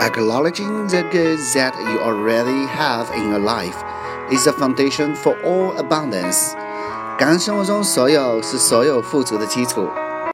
Acknowledging the good that you already have in your life is the foundation for all abundance. 感恩生活中所有是所有富足的基础。